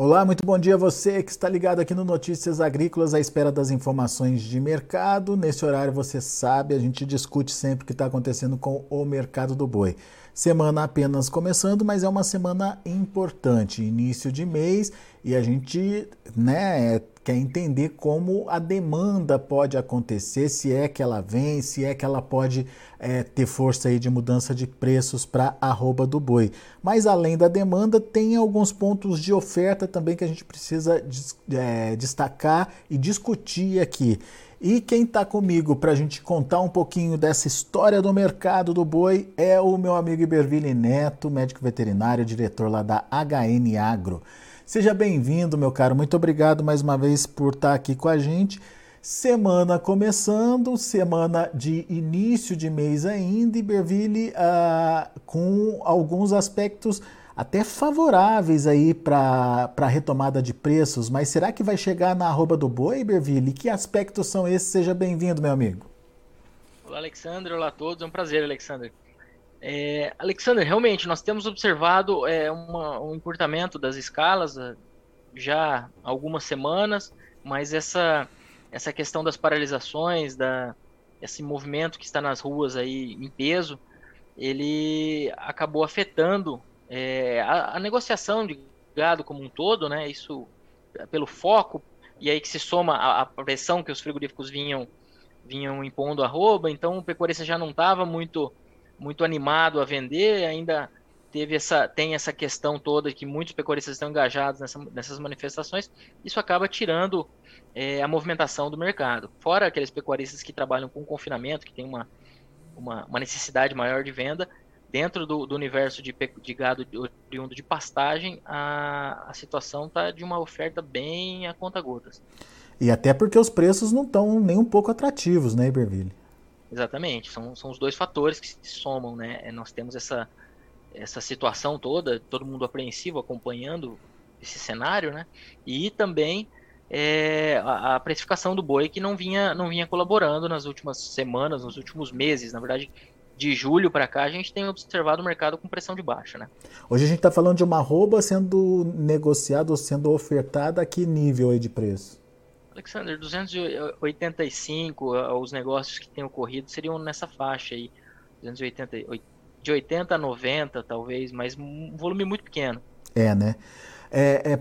Olá, muito bom dia a você que está ligado aqui no Notícias Agrícolas à espera das informações de mercado. Nesse horário, você sabe, a gente discute sempre o que está acontecendo com o mercado do boi. Semana apenas começando, mas é uma semana importante, início de mês, e a gente né, quer entender como a demanda pode acontecer, se é que ela vem, se é que ela pode é, ter força aí de mudança de preços para arroba do boi. Mas além da demanda, tem alguns pontos de oferta também que a gente precisa é, destacar e discutir aqui. E quem está comigo para a gente contar um pouquinho dessa história do mercado do boi é o meu amigo Iberville Neto, médico veterinário, diretor lá da HN Agro. Seja bem-vindo, meu caro. Muito obrigado mais uma vez por estar aqui com a gente. Semana começando, semana de início de mês ainda, Iberville, uh, com alguns aspectos até favoráveis aí para a retomada de preços, mas será que vai chegar na arroba do boi, Berville? Que aspectos são esses? Seja bem-vindo, meu amigo. Olá, Alexandre. Olá a todos. É um prazer, Alexandre. É, Alexandre, realmente, nós temos observado é, uma, um encurtamento das escalas é, já há algumas semanas, mas essa, essa questão das paralisações, da, esse movimento que está nas ruas aí em peso, ele acabou afetando é, a, a, negociação de gado como um todo, né, isso pelo foco, e aí que se soma a, a pressão que os frigoríficos vinham, vinham impondo a rouba, então o pecuarista já não estava muito, muito animado a vender, ainda teve essa, tem essa questão toda que muitos pecuaristas estão engajados nessa, nessas manifestações, isso acaba tirando é, a movimentação do mercado. Fora aqueles pecuaristas que trabalham com confinamento, que tem uma, uma, uma necessidade maior de venda, dentro do, do universo de, de, gado oriundo de pastagem, a, a situação está de uma oferta bem a conta gotas. E até porque os preços não estão nem um pouco atrativos, né, Iberville? Exatamente, são, são os dois fatores que se somam, né? É, nós temos essa, essa situação toda, todo mundo apreensivo acompanhando esse cenário, né? E também é, a, a, precificação do boi que não vinha, não vinha colaborando nas últimas semanas, nos últimos meses. Na verdade, de julho para cá, a gente tem observado o mercado com pressão de baixa, né? Hoje a gente está falando de uma arroba sendo negociada ou sendo ofertada a que nível aí de preço? Alexander, 285, os negócios que têm ocorrido seriam nessa faixa aí, 280, de 80 a 90 talvez, mas um volume muito pequeno. É, né? É, é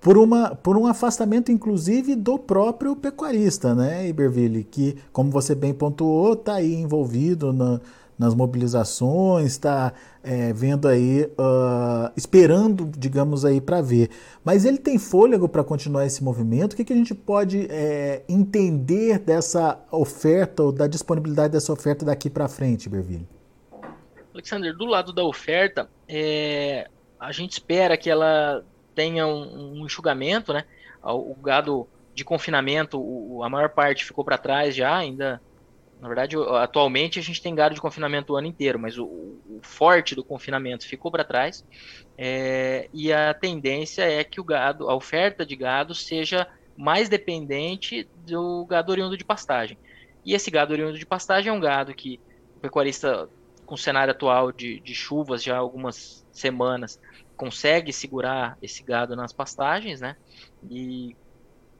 por, uma, por um afastamento, inclusive, do próprio pecuarista, né, Iberville, que, como você bem pontuou, está aí envolvido na, nas mobilizações, está é, vendo aí, uh, esperando, digamos aí, para ver. Mas ele tem fôlego para continuar esse movimento? O que, que a gente pode é, entender dessa oferta ou da disponibilidade dessa oferta daqui para frente, Berville? Alexander, do lado da oferta, é, a gente espera que ela tenha um, um enxugamento, né? O gado de confinamento, o, a maior parte ficou para trás já, ainda na verdade, atualmente a gente tem gado de confinamento o ano inteiro, mas o, o forte do confinamento ficou para trás. É, e a tendência é que o gado, a oferta de gado seja mais dependente do gado oriundo de pastagem. E esse gado oriundo de pastagem é um gado que o pecuarista, com o cenário atual de, de chuvas já há algumas semanas, consegue segurar esse gado nas pastagens, né? E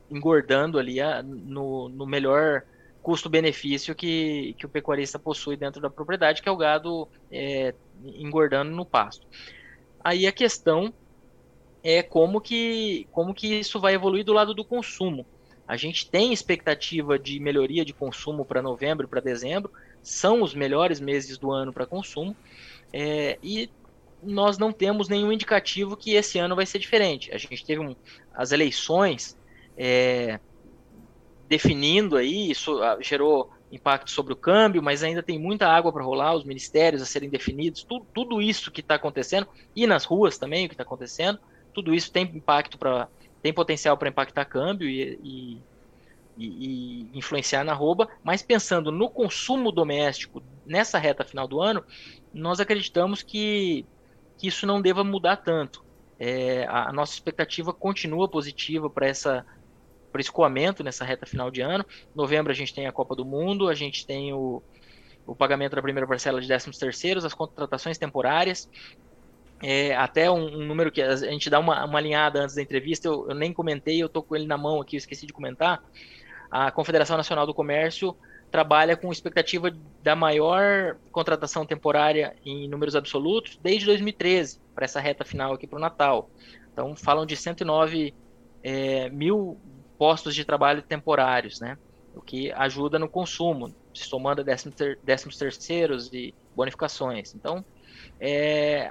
engordando ali a, no, no melhor custo-benefício que, que o pecuarista possui dentro da propriedade, que é o gado é, engordando no pasto. Aí a questão é como que, como que isso vai evoluir do lado do consumo. A gente tem expectativa de melhoria de consumo para novembro e para dezembro, são os melhores meses do ano para consumo, é, e nós não temos nenhum indicativo que esse ano vai ser diferente. A gente teve um, as eleições é, definindo aí, isso ah, gerou impacto sobre o câmbio, mas ainda tem muita água para rolar, os ministérios a serem definidos, tudo, isso que está acontecendo, e nas ruas também o que está acontecendo, tudo isso tem impacto para tem potencial para impactar câmbio e, e, e, e, influenciar na rouba, mas pensando no consumo doméstico nessa reta final do ano, nós acreditamos que, que isso não deva mudar tanto. É, a nossa expectativa continua positiva para essa para escoamento nessa reta final de ano. Novembro a gente tem a Copa do Mundo, a gente tem o, o pagamento da primeira parcela de 13 terceiros, as contratações temporárias. é, até um, um, número que a gente dá uma, uma alinhada antes da entrevista, eu, eu nem comentei, eu estou com ele na mão aqui, eu esqueci de comentar. A Confederação Nacional do Comércio trabalha com expectativa da maior contratação temporária em números absolutos desde 2013, para essa reta final aqui para o Natal. Então, falam de 109 é, mil postos de trabalho temporários, né? O que ajuda no consumo, somando décimos, ter, décimos terceiros e bonificações. Então, é,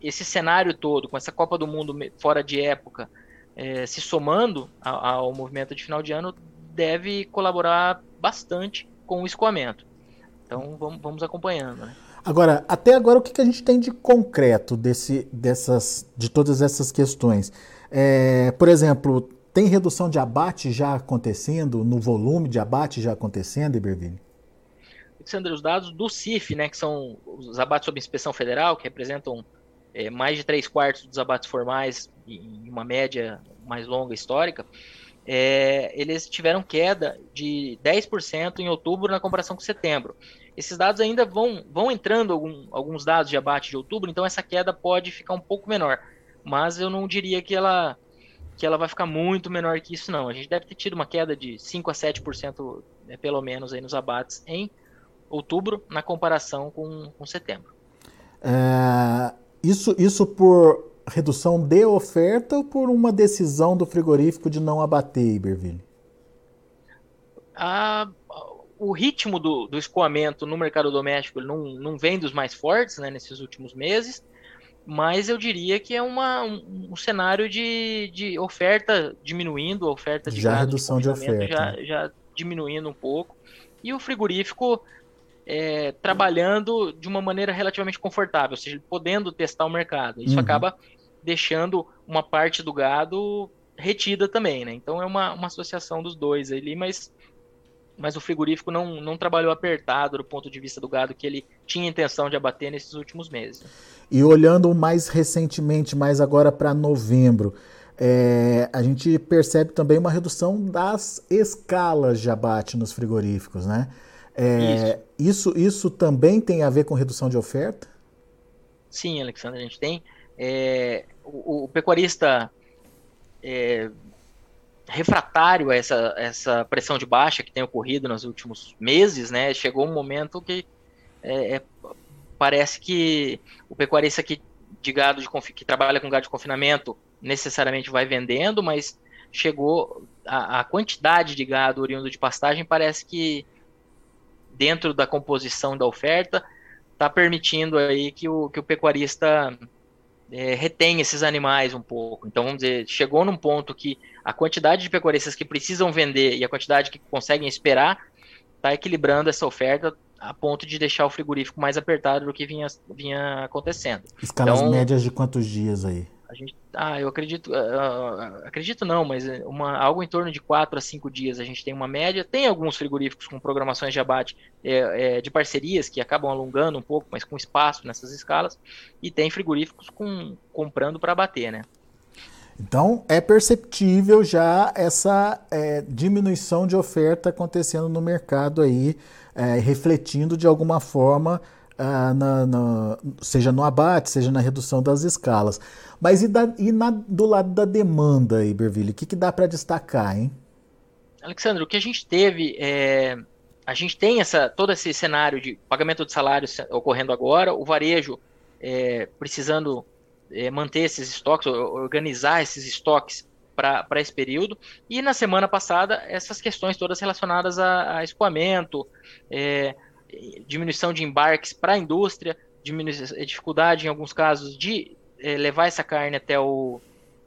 esse cenário todo, com essa Copa do Mundo fora de época, é, se somando ao, ao movimento de final de ano, deve colaborar bastante com o escoamento. Então vamos, vamos acompanhando. Né? Agora, até agora, o que, que a gente tem de concreto desse, dessas, de todas essas questões? É, por exemplo, tem redução de abate já acontecendo, no volume de abate já acontecendo, Iberville? Alexandre, os dados do CIF, né, que são os abates sob inspeção federal, que representam é, mais de três quartos dos abates formais em uma média mais longa histórica, é, eles tiveram queda de 10% em outubro na comparação com setembro. Esses dados ainda vão, vão entrando algum, alguns dados de abate de outubro, então essa queda pode ficar um pouco menor. Mas eu não diria que ela, que ela vai ficar muito menor que isso, não. A gente deve ter tido uma queda de 5 a 7%, né, pelo menos, aí nos abates em outubro, na comparação com, com setembro. É, isso, isso por redução de oferta ou por uma decisão do frigorífico de não abater, Iberville? Ah, o ritmo do, do escoamento no mercado doméstico não, não vem dos mais fortes né, nesses últimos meses, mas eu diria que é uma, um, um cenário de, de oferta diminuindo, oferta de já redução de, de oferta já, já diminuindo um pouco e o frigorífico é, trabalhando de uma maneira relativamente confortável, ou seja, podendo testar o mercado. Isso uhum. acaba deixando uma parte do gado retida também, né? Então é uma, uma associação dos dois ali, mas, mas o frigorífico não, não trabalhou apertado do ponto de vista do gado que ele tinha intenção de abater nesses últimos meses. E olhando mais recentemente, mais agora para novembro, é, a gente percebe também uma redução das escalas de abate nos frigoríficos, né? É, isso. isso. Isso também tem a ver com redução de oferta? Sim, Alexandre, a gente tem é, o, o, pecuarista é, refratário a essa, essa pressão de baixa que tem ocorrido nos últimos meses, né, chegou um momento que é, é parece que o pecuarista que, de gado de, que trabalha com gado de confinamento necessariamente vai vendendo, mas chegou a, a quantidade de gado oriundo de pastagem parece que dentro da composição da oferta está permitindo aí que o, que o pecuarista é, retém esses animais um pouco. Então, vamos dizer, chegou num ponto que a quantidade de pecuaristas que precisam vender e a quantidade que conseguem esperar está equilibrando essa oferta a ponto de deixar o frigorífico mais apertado do que vinha, vinha acontecendo. Escalas então, médias de quantos dias aí? A gente, ah, eu acredito, uh, acredito não, mas uma, algo em torno de 4 a 5 dias a gente tem uma média. Tem alguns frigoríficos com programações de abate é, é, de parcerias que acabam alongando um pouco, mas com espaço nessas escalas. E tem frigoríficos com, comprando para abater, né? Então é perceptível já essa é, diminuição de oferta acontecendo no mercado aí, é, refletindo de alguma forma ah, na, na, seja no abate, seja na redução das escalas. Mas e, da, e na, do lado da demanda, Iberville, o que, que dá para destacar, hein? Alexandre, o que a gente teve é, a gente tem essa, todo esse cenário de pagamento de salários ocorrendo agora, o varejo é, precisando é, manter esses estoques, organizar esses estoques para esse período, e na semana passada essas questões todas relacionadas a, a escoamento, é, diminuição de embarques para a indústria, dificuldade em alguns casos de é, levar essa carne até o,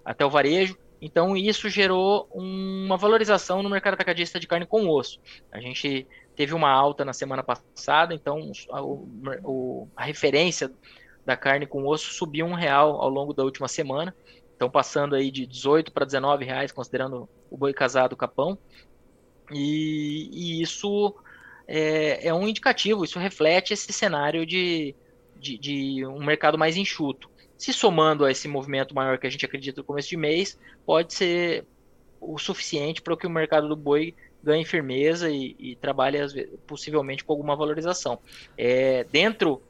até o varejo. Então isso gerou uma valorização no mercado atacadista de carne com osso. A gente teve uma alta na semana passada, então o, a referência da carne com osso subiu um real ao longo da última semana. Então passando aí de 18 para 19 reais, considerando o boi casado capão. E, e isso é, é um indicativo, isso reflete esse cenário de, de, de, um mercado mais enxuto. Se somando a esse movimento maior que a gente acredita no começo de mês, pode ser o suficiente para que o mercado do boi ganhe firmeza e, e trabalhe possivelmente com alguma valorização. É, dentro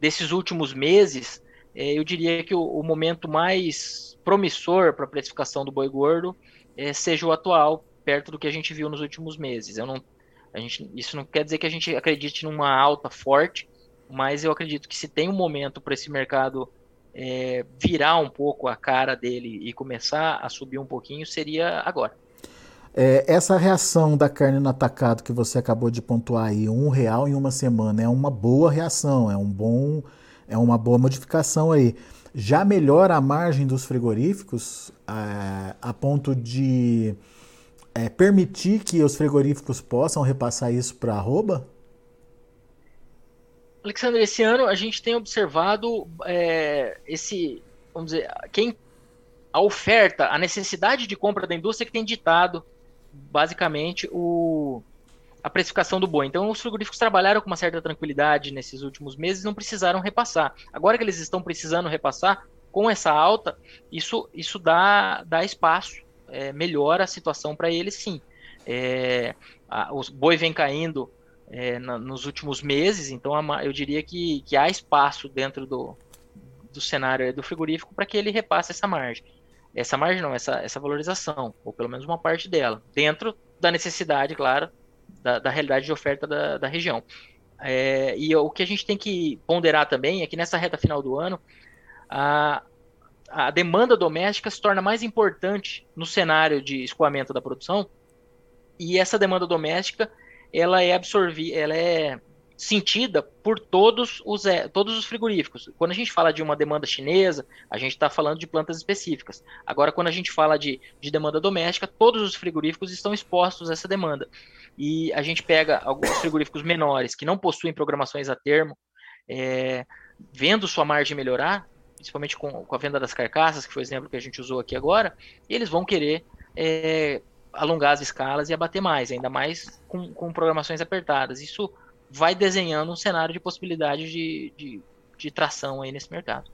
desses últimos meses, é, eu diria que o, o, momento mais promissor para a precificação do boi gordo é, seja o atual, perto do que a gente viu nos últimos meses. Eu não, a gente, isso não quer dizer que a gente acredite numa alta forte, mas eu acredito que se tem um momento para esse mercado é, virar um pouco a cara dele e começar a subir um pouquinho, seria agora. É, essa reação da carne no atacado que você acabou de pontuar aí, um real em uma semana, é uma boa reação, é um bom, é uma boa modificação aí. Já melhora a margem dos frigoríficos é, a ponto de é, permitir que os frigoríficos possam repassar isso para a arroba? Alexandre, esse ano a gente tem observado é, esse, vamos dizer, quem a oferta, a necessidade de compra da indústria que tem ditado basicamente o, a precificação do boi. Então, os frigoríficos trabalharam com uma certa tranquilidade nesses últimos meses, não precisaram repassar. Agora que eles estão precisando repassar, com essa alta, isso, isso dá, dá espaço, é, melhora a situação para eles, sim. É, a, o boi vem caindo é, na, nos últimos meses, então eu diria que, que há espaço dentro do, do cenário do frigorífico para que ele repasse essa margem. Essa margem não, essa, essa valorização, ou pelo menos uma parte dela, dentro da necessidade, claro, da, da realidade de oferta da, da região. É, e o que a gente tem que ponderar também é que nessa reta final do ano, a, a demanda doméstica se torna mais importante no cenário de escoamento da produção, e essa demanda doméstica ela é absorvida, ela é sentida por todos os, é, todos os frigoríficos. Quando a gente fala de uma demanda chinesa, a gente está falando de plantas específicas. Agora, quando a gente fala de, de demanda doméstica, todos os frigoríficos estão expostos a essa demanda. E a gente pega alguns frigoríficos menores que não possuem programações a termo, é, vendo sua margem melhorar, principalmente com, com, a venda das carcaças, que foi o exemplo que a gente usou aqui agora, eles vão querer é, alongar as escalas e abater mais, ainda mais com, com, programações apertadas. Isso vai desenhando um cenário de possibilidade de, de, de tração aí nesse mercado.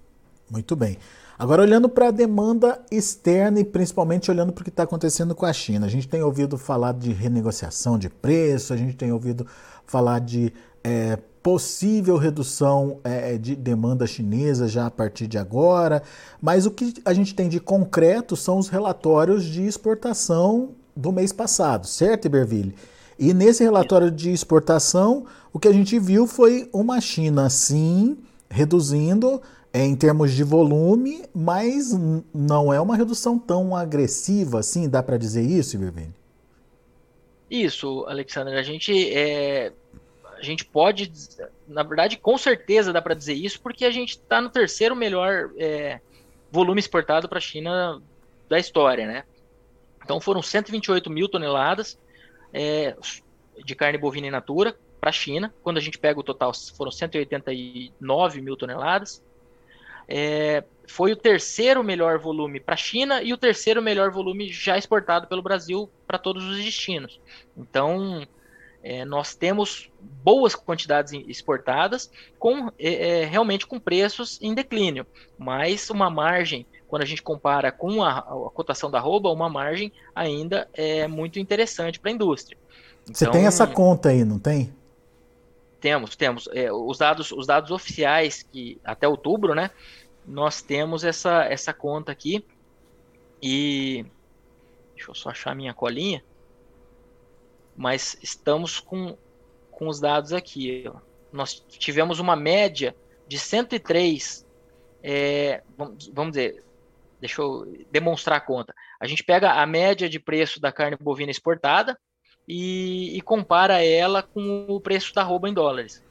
Muito bem. Agora, olhando para a demanda externa e principalmente olhando para o que está acontecendo com a China, a gente tem ouvido falar de renegociação de preço, a gente tem ouvido falar de é, possível redução é, de demanda chinesa já a partir de agora, mas o que a gente tem de concreto são os relatórios de exportação do mês passado, certo, Iberville? E nesse relatório de exportação, o que a gente viu foi uma China, sim, reduzindo em termos de volume, mas não é uma redução tão agressiva assim, dá para dizer isso, Iberville? Isso, Alexandre. A gente é, a gente pode, na verdade, com certeza dá para dizer isso, porque a gente está no terceiro melhor é, volume exportado para a China da história, né? Então foram 128 mil toneladas é, de carne bovina in natura para a China. Quando a gente pega o total, foram 189 mil toneladas. É, foi o terceiro melhor volume para a China e o terceiro melhor volume já exportado pelo Brasil para todos os destinos. Então, é, nós temos boas quantidades exportadas, com é, é, realmente com preços em declínio, mas uma margem, quando a gente compara com a, a cotação da arroba, uma margem ainda é muito interessante para a indústria. Então, Você tem essa conta aí, não tem? Temos, temos. É, os, dados, os dados oficiais que até outubro, né? Nós temos essa, essa conta aqui. E deixa eu só achar minha colinha mas estamos com, com os dados aqui. Ó. Nós tivemos uma média de 103, é, vamos, vamos dizer, deixa eu demonstrar a conta. A gente pega a média de preço da carne bovina exportada e, e compara ela com o preço da arroba em dólares.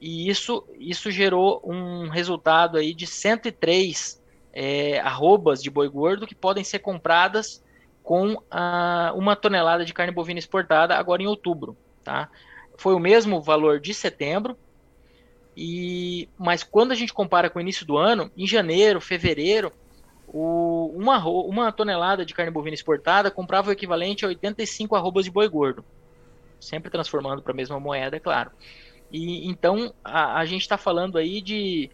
E isso, isso gerou um resultado aí de 103 é, arrobas de boi gordo que podem ser compradas com a, uma tonelada de carne bovina exportada agora em outubro. Tá? Foi o mesmo valor de setembro, e mas quando a gente compara com o início do ano, em janeiro, fevereiro, o, uma, uma tonelada de carne bovina exportada comprava o equivalente a 85 arrobas de boi gordo, sempre transformando para a mesma moeda, é claro. E então a, a gente está falando aí de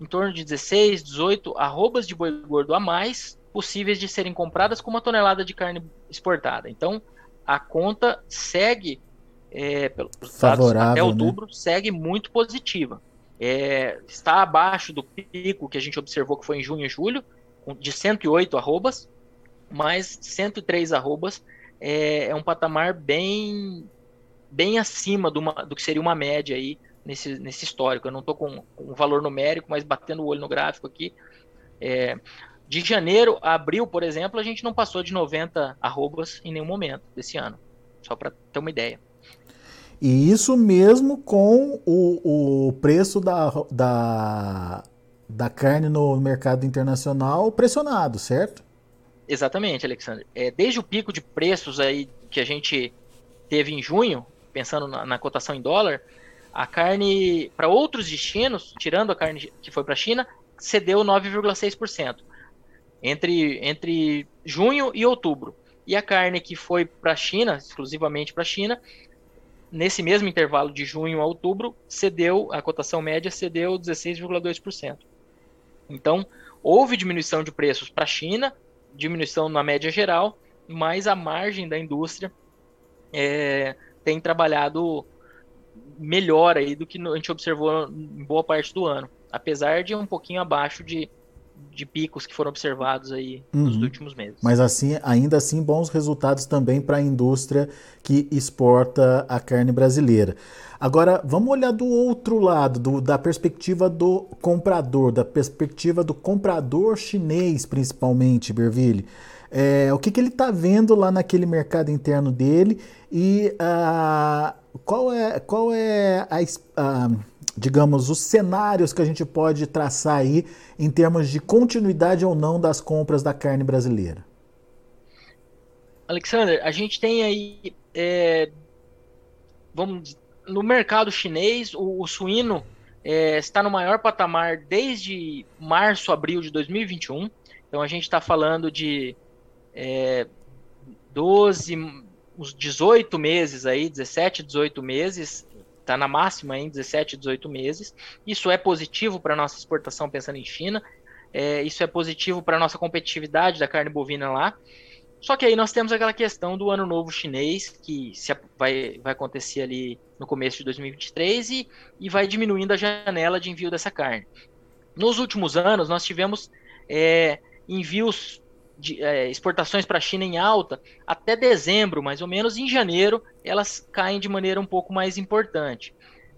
em torno de 16, 18 arrobas de boi gordo a mais possíveis de serem compradas com uma tonelada de carne exportada. Então, a conta segue, é, pelos dados até né? outubro, né? segue muito positiva. é, está abaixo do pico que a gente observou que foi em junho e julho, de 108 arrobas, mas 103 arrobas é, é um patamar bem bem acima do, uma, do que seria uma média aí nesse, nesse histórico. Eu não estou com, um valor numérico, mas batendo o olho no gráfico aqui. É, de janeiro a abril, por exemplo, a gente não passou de 90 arrobas em nenhum momento desse ano. Só para ter uma ideia. E isso mesmo com o, o preço da, da, da carne no mercado internacional pressionado, certo? Exatamente, Alexandre. É, desde o pico de preços aí que a gente teve em junho, pensando na, na cotação em dólar, a carne para outros destinos, tirando a carne que foi para a China, cedeu 9,6% entre, entre junho e outubro. E a carne que foi para a China, exclusivamente para a China, nesse mesmo intervalo de junho a outubro, cedeu, a cotação média cedeu 16,2%. Então, houve diminuição de preços para a China, diminuição na média geral, mas a margem da indústria é, tem trabalhado melhor aí do que a gente observou em boa parte do ano, apesar de um pouquinho abaixo de, de picos que foram observados aí uhum. nos últimos meses. Mas assim, ainda assim, bons resultados também para a indústria que exporta a carne brasileira. Agora, vamos olhar do outro lado, do, da perspectiva do comprador, da perspectiva do comprador chinês, principalmente, Berville. É, o que, que ele está vendo lá naquele mercado interno dele e uh, qual é, qual é a, a digamos, os cenários que a gente pode traçar aí em termos de continuidade ou não das compras da carne brasileira? Alexander, a gente tem aí, é, vamos, no mercado chinês, o, o suíno é, está no maior patamar desde março, abril de 2021. Então a gente está falando de é, 12, uns 18 meses aí, 17, 18 meses está na máxima em 17, 18 meses. Isso é positivo para a nossa exportação, pensando em China. É, isso é positivo para a nossa competitividade da carne bovina lá. Só que aí nós temos aquela questão do ano novo chinês, que se, vai, vai acontecer ali no começo de 2023 e, e vai diminuindo a janela de envio dessa carne. Nos últimos anos, nós tivemos é, envios de é, exportações para a China em alta até dezembro, mais ou menos. Em janeiro, elas caem de maneira um pouco mais importante.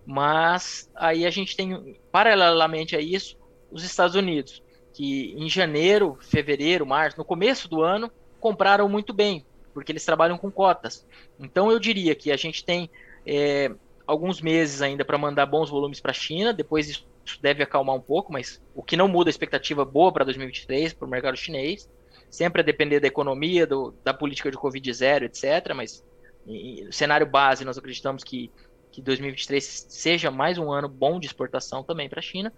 Mas aí a gente tem, paralelamente a isso, os Estados Unidos, que em janeiro, fevereiro, março, no começo do ano, compraram muito bem, porque eles trabalham com cotas. Então eu diria que a gente tem é, alguns meses ainda para mandar bons volumes para a China, depois isso deve acalmar um pouco, mas o que não muda a expectativa boa para 2023 para o mercado chinês sempre a depender da economia, do, da política de Covid zero, etc. Mas no cenário base, nós acreditamos que, que 2023 seja mais um ano bom de exportação também para a China.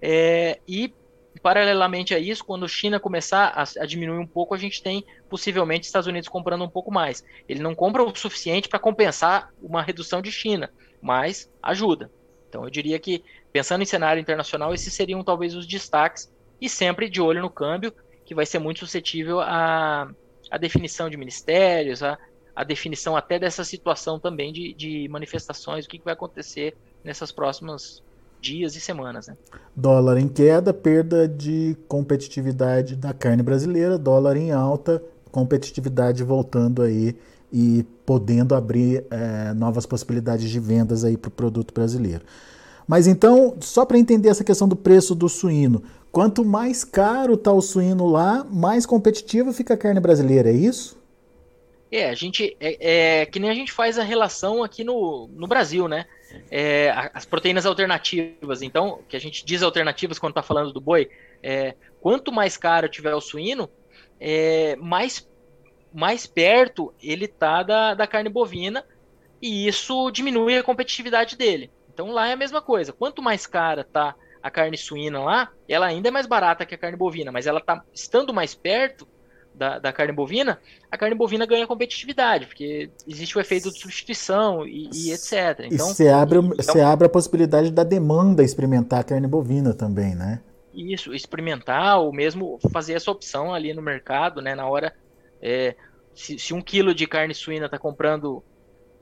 É, e, paralelamente a isso, quando a China começar a, a, diminuir um pouco, a gente tem possivelmente Estados Unidos comprando um pouco mais. Ele não compra o suficiente para compensar uma redução de China, mas ajuda. Então, eu diria que, pensando em cenário internacional, esses seriam talvez os destaques e sempre de olho no câmbio, que vai ser muito suscetível à, à definição de ministérios, à, à definição até dessa situação também de, de manifestações, o que, que vai acontecer nessas próximas dias e semanas. Né? Dólar em queda, perda de competitividade da carne brasileira, dólar em alta, competitividade voltando aí e podendo abrir é, novas possibilidades de vendas aí para o produto brasileiro. Mas então, só para entender essa questão do preço do suíno, Quanto mais caro está o suíno lá, mais competitiva fica a carne brasileira, é isso? É, a gente é, é, que nem a gente faz a relação aqui no, no Brasil, né? É, as proteínas alternativas. Então, que a gente diz alternativas quando está falando do boi, é, quanto mais caro tiver o suíno, é, mais, mais perto ele tá da, da carne bovina e isso diminui a competitividade dele. Então lá é a mesma coisa. Quanto mais cara tá a carne suína lá, ela ainda é mais barata que a carne bovina, mas ela tá estando mais perto da, da carne bovina, a carne bovina ganha competitividade, porque existe o efeito de substituição e, e etc. Então, você abre, então, abre a possibilidade da demanda experimentar a carne bovina também, né? Isso, experimentar ou mesmo fazer essa opção ali no mercado, né? Na hora, é, se, se um quilo de carne suína está comprando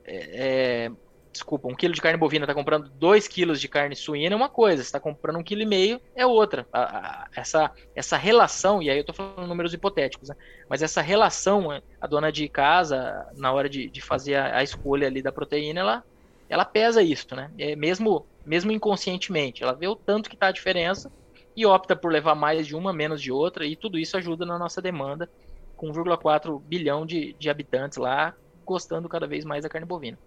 é, é desculpa, um quilo de carne bovina está comprando dois quilos de carne suína é uma coisa, está comprando um quilo e meio é outra. A, a, essa, essa relação, e aí eu estou falando números hipotéticos, né? mas essa relação, a dona de casa, na hora de, de fazer a, a, escolha ali da proteína, ela, ela pesa isso, né? É mesmo, mesmo inconscientemente, ela vê o tanto que está a diferença e opta por levar mais de uma, menos de outra, e tudo isso ajuda na nossa demanda, com 1,4 bilhão de, de habitantes lá gostando cada vez mais da carne bovina.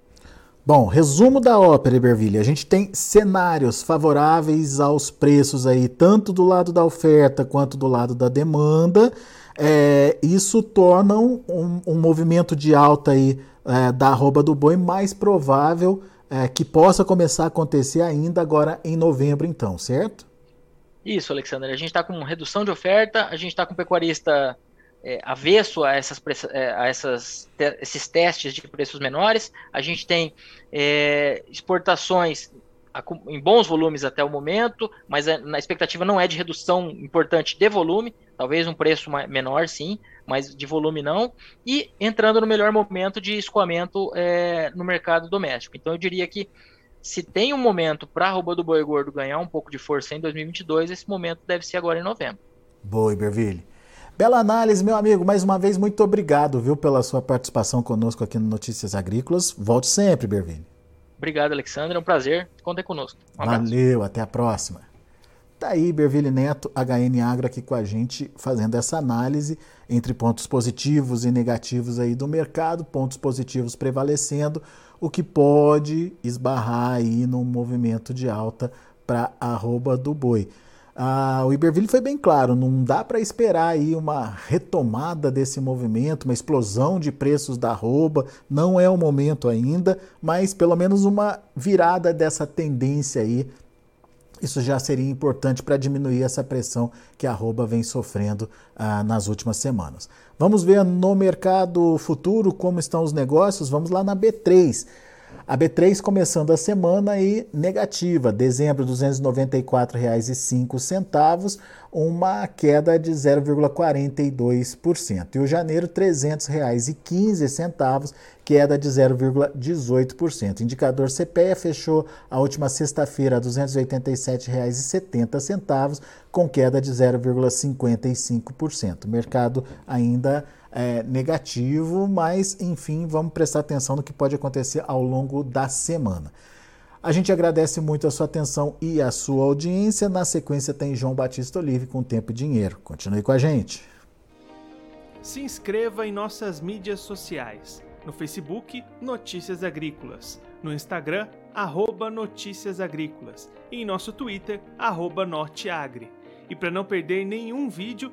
Bom, resumo da ópera, Iberville. A gente tem cenários favoráveis aos preços aí, tanto do lado da oferta quanto do lado da demanda. É, isso torna um, um, movimento de alta aí é, da arroba do boi mais provável é, que possa começar a acontecer ainda agora em novembro, então, certo? Isso, Alexandre. A gente está com redução de oferta, a gente está com pecuarista é, avesso a, essas, é, a essas, esses testes de preços menores. A gente tem é, exportações em bons volumes até o momento, mas a, na expectativa não é de redução importante de volume, talvez um preço menor sim, mas de volume não, e entrando no melhor momento de escoamento é, no mercado doméstico. Então eu diria que se tem um momento para a roupa do boi gordo ganhar um pouco de força em 2022, esse momento deve ser agora em novembro. Boa, Iberville. Bela análise, meu amigo. Mais uma vez, muito obrigado, viu, pela sua participação conosco aqui no Notícias Agrícolas. Volte sempre, Bervini. Obrigado, Alexandre. É um prazer. Contem conosco. Um Valeu, até a próxima. Tá aí, Berville Neto, HN Agro, aqui com a gente, fazendo essa análise entre pontos positivos e negativos aí do mercado, pontos positivos prevalecendo, o que pode esbarrar aí num movimento de alta para arroba do boi. Ah, o Iberville foi bem claro, não dá para esperar aí uma retomada desse movimento, uma explosão de preços da arroba, não é o momento ainda, mas pelo menos uma virada dessa tendência aí. Isso já seria importante para diminuir essa pressão que a arroba vem sofrendo ah, nas últimas semanas. Vamos ver no mercado futuro como estão os negócios. Vamos lá na B3. A B3 começando a semana aí negativa, dezembro R$ 294,05, uma queda de 0,42%. E o janeiro R$ 300,15, queda de 0,18%. Indicador CPEA fechou a última sexta-feira a R$ 287,70, com queda de 0,55%. O mercado ainda é, negativo, mas enfim, vamos prestar atenção no que pode acontecer ao longo da semana. A gente agradece muito a sua atenção e a sua audiência. Na sequência tem João Batista Olive com Tempo e Dinheiro. Continue com a gente. Se inscreva em nossas mídias sociais. No Facebook, Notícias Agrícolas. No Instagram, arroba Notícias Agrícolas. E em nosso Twitter, arroba Norteagri. E para não perder nenhum vídeo,